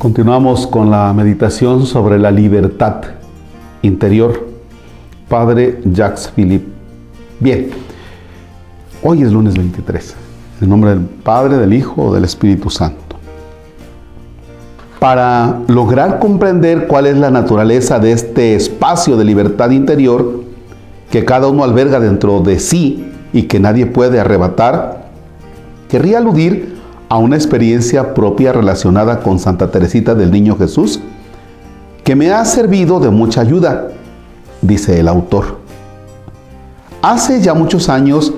Continuamos con la meditación sobre la libertad interior. Padre Jacques Philippe. Bien, hoy es lunes 23. En nombre del Padre, del Hijo, del Espíritu Santo. Para lograr comprender cuál es la naturaleza de este espacio de libertad interior que cada uno alberga dentro de sí y que nadie puede arrebatar, querría aludir a una experiencia propia relacionada con Santa Teresita del Niño Jesús que me ha servido de mucha ayuda, dice el autor. Hace ya muchos años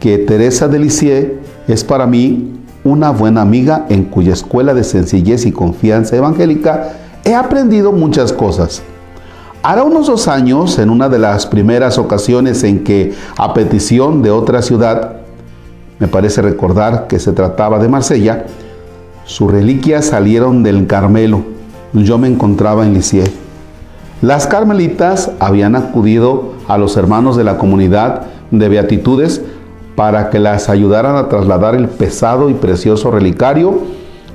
que Teresa de Lisieux es para mí una buena amiga en cuya escuela de sencillez y confianza evangélica he aprendido muchas cosas. Hará unos dos años, en una de las primeras ocasiones en que, a petición de otra ciudad, me parece recordar que se trataba de Marsella, sus reliquias salieron del Carmelo. Yo me encontraba en Lisieux. Las carmelitas habían acudido a los hermanos de la comunidad de Beatitudes para que las ayudaran a trasladar el pesado y precioso relicario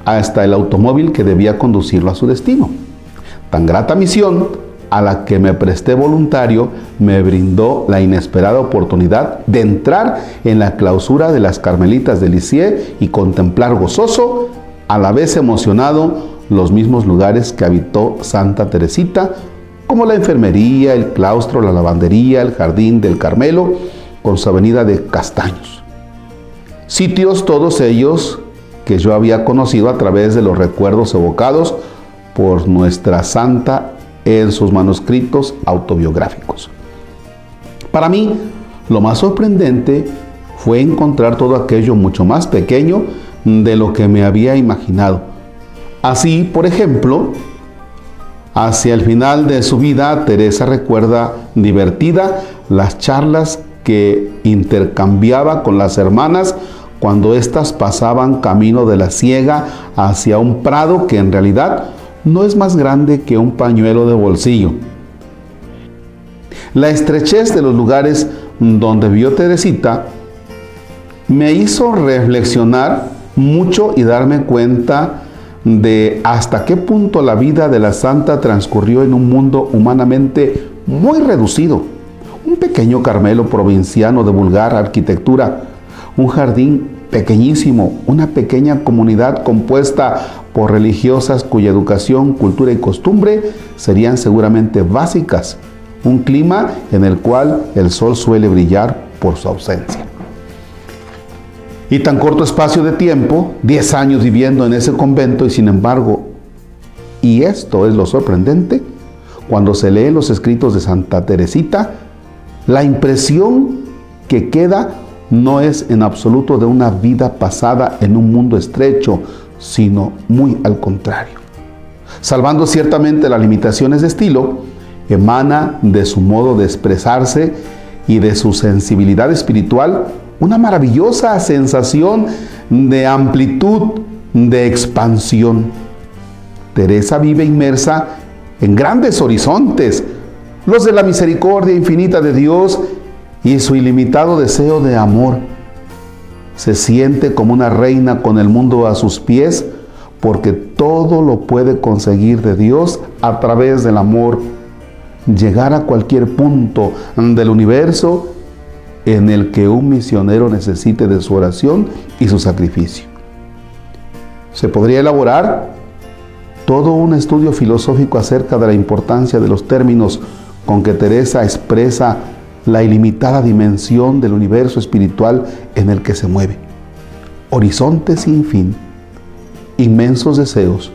hasta el automóvil que debía conducirlo a su destino. Tan grata misión a la que me presté voluntario me brindó la inesperada oportunidad de entrar en la clausura de las Carmelitas de Lisieux y contemplar gozoso, a la vez emocionado, los mismos lugares que habitó Santa Teresita, como la enfermería, el claustro, la lavandería, el jardín del Carmelo, con su avenida de Castaños. Sitios todos ellos que yo había conocido a través de los recuerdos evocados por nuestra santa en sus manuscritos autobiográficos. Para mí, lo más sorprendente fue encontrar todo aquello mucho más pequeño de lo que me había imaginado. Así, por ejemplo, hacia el final de su vida, Teresa recuerda divertida las charlas que intercambiaba con las hermanas cuando éstas pasaban camino de la ciega hacia un prado que en realidad no es más grande que un pañuelo de bolsillo. La estrechez de los lugares donde vio Teresita me hizo reflexionar mucho y darme cuenta de hasta qué punto la vida de la santa transcurrió en un mundo humanamente muy reducido un pequeño Carmelo provinciano de vulgar arquitectura, un jardín pequeñísimo, una pequeña comunidad compuesta por religiosas cuya educación, cultura y costumbre serían seguramente básicas, un clima en el cual el sol suele brillar por su ausencia. Y tan corto espacio de tiempo, 10 años viviendo en ese convento y sin embargo, y esto es lo sorprendente, cuando se lee los escritos de Santa Teresita, la impresión que queda no es en absoluto de una vida pasada en un mundo estrecho, sino muy al contrario. Salvando ciertamente las limitaciones de estilo, emana de su modo de expresarse y de su sensibilidad espiritual una maravillosa sensación de amplitud, de expansión. Teresa vive inmersa en grandes horizontes, los de la misericordia infinita de Dios y su ilimitado deseo de amor. Se siente como una reina con el mundo a sus pies porque todo lo puede conseguir de Dios a través del amor. Llegar a cualquier punto del universo en el que un misionero necesite de su oración y su sacrificio. Se podría elaborar todo un estudio filosófico acerca de la importancia de los términos con que Teresa expresa la ilimitada dimensión del universo espiritual en el que se mueve. Horizontes sin fin, inmensos deseos,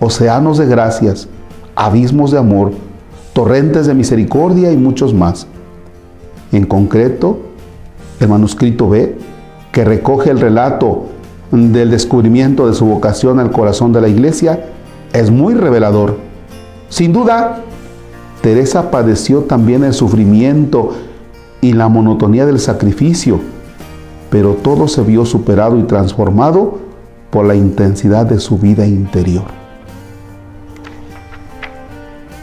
océanos de gracias, abismos de amor, torrentes de misericordia y muchos más. En concreto, el manuscrito B, que recoge el relato del descubrimiento de su vocación al corazón de la iglesia, es muy revelador. Sin duda, Teresa padeció también el sufrimiento y la monotonía del sacrificio, pero todo se vio superado y transformado por la intensidad de su vida interior.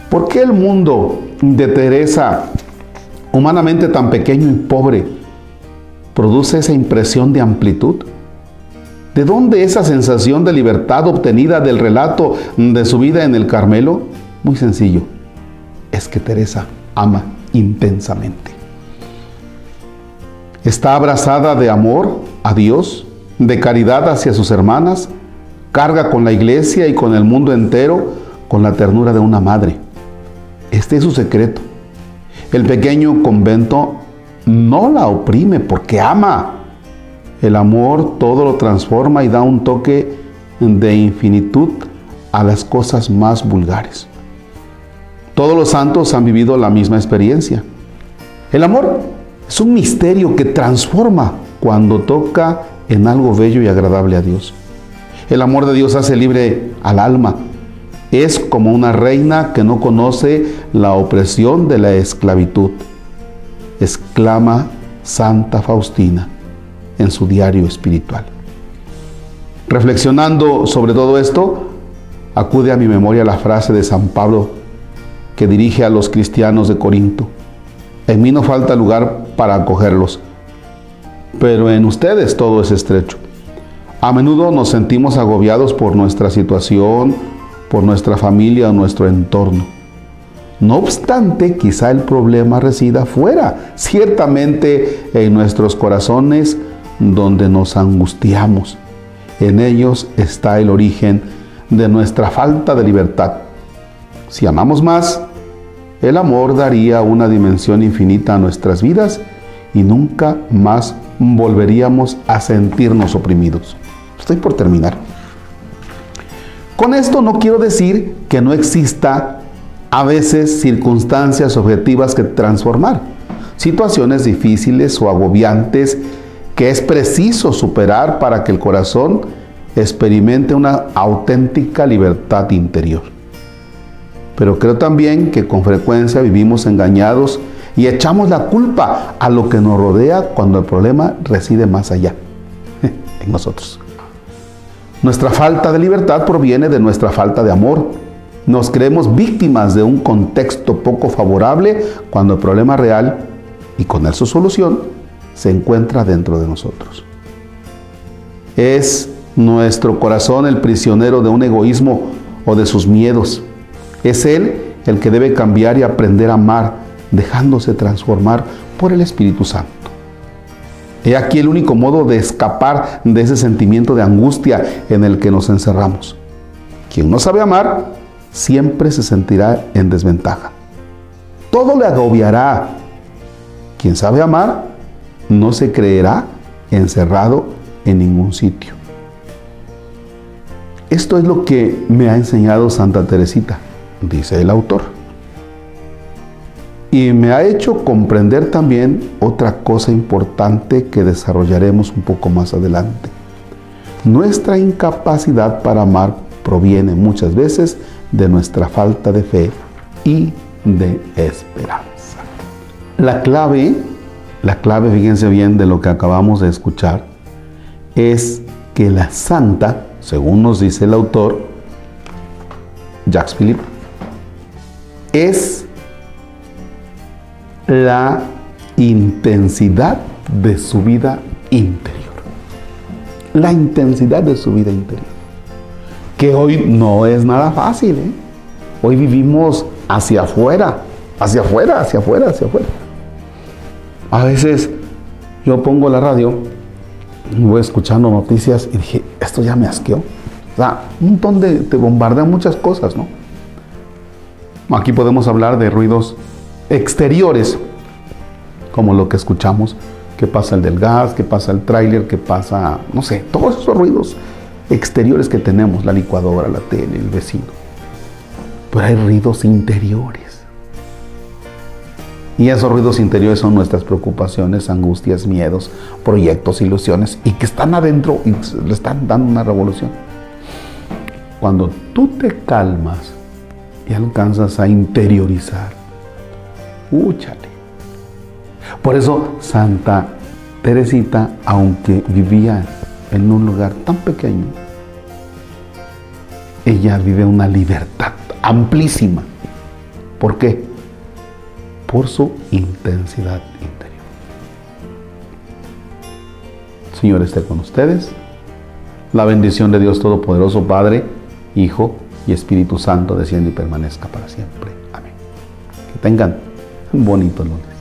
¿Por qué el mundo de Teresa, humanamente tan pequeño y pobre, produce esa impresión de amplitud? ¿De dónde esa sensación de libertad obtenida del relato de su vida en el Carmelo? Muy sencillo. Es que Teresa ama intensamente. Está abrazada de amor a Dios, de caridad hacia sus hermanas, carga con la iglesia y con el mundo entero con la ternura de una madre. Este es su secreto. El pequeño convento no la oprime porque ama el amor todo lo transforma y da un toque de infinitud a las cosas más vulgares. Todos los santos han vivido la misma experiencia. El amor es un misterio que transforma cuando toca en algo bello y agradable a Dios. El amor de Dios hace libre al alma. Es como una reina que no conoce la opresión de la esclavitud. Exclama Santa Faustina en su diario espiritual. Reflexionando sobre todo esto, acude a mi memoria la frase de San Pablo que dirige a los cristianos de Corinto. En mí no falta lugar para acogerlos, pero en ustedes todo es estrecho. A menudo nos sentimos agobiados por nuestra situación, por nuestra familia o nuestro entorno. No obstante, quizá el problema resida fuera, ciertamente en nuestros corazones donde nos angustiamos. En ellos está el origen de nuestra falta de libertad. Si amamos más, el amor daría una dimensión infinita a nuestras vidas y nunca más volveríamos a sentirnos oprimidos. Estoy por terminar. Con esto no quiero decir que no exista a veces circunstancias objetivas que transformar, situaciones difíciles o agobiantes que es preciso superar para que el corazón experimente una auténtica libertad interior. Pero creo también que con frecuencia vivimos engañados y echamos la culpa a lo que nos rodea cuando el problema reside más allá, en nosotros. Nuestra falta de libertad proviene de nuestra falta de amor. Nos creemos víctimas de un contexto poco favorable cuando el problema real y con él su solución se encuentra dentro de nosotros. Es nuestro corazón el prisionero de un egoísmo o de sus miedos. Es Él el que debe cambiar y aprender a amar, dejándose transformar por el Espíritu Santo. He aquí el único modo de escapar de ese sentimiento de angustia en el que nos encerramos. Quien no sabe amar siempre se sentirá en desventaja. Todo le agobiará. Quien sabe amar no se creerá encerrado en ningún sitio. Esto es lo que me ha enseñado Santa Teresita, dice el autor. Y me ha hecho comprender también otra cosa importante que desarrollaremos un poco más adelante. Nuestra incapacidad para amar proviene muchas veces de nuestra falta de fe y de esperanza. La clave la clave, fíjense bien, de lo que acabamos de escuchar, es que la santa, según nos dice el autor, Jacques Philippe, es la intensidad de su vida interior. La intensidad de su vida interior. Que hoy no es nada fácil. ¿eh? Hoy vivimos hacia afuera, hacia afuera, hacia afuera, hacia afuera. A veces yo pongo la radio, voy escuchando noticias y dije, esto ya me asqueó. O sea, un montón de, te bombardean muchas cosas, ¿no? Aquí podemos hablar de ruidos exteriores, como lo que escuchamos, que pasa el del gas, que pasa el tráiler, que pasa, no sé, todos esos ruidos exteriores que tenemos, la licuadora, la tele, el vecino. Pero hay ruidos interiores. Y esos ruidos interiores son nuestras preocupaciones, angustias, miedos, proyectos, ilusiones, y que están adentro y le están dando una revolución. Cuando tú te calmas y alcanzas a interiorizar, úchale. Por eso Santa Teresita, aunque vivía en un lugar tan pequeño, ella vive una libertad amplísima. ¿Por qué? por su intensidad interior. Señor esté con ustedes. La bendición de Dios Todopoderoso, Padre, Hijo y Espíritu Santo, desciende y permanezca para siempre. Amén. Que tengan un bonito lunes.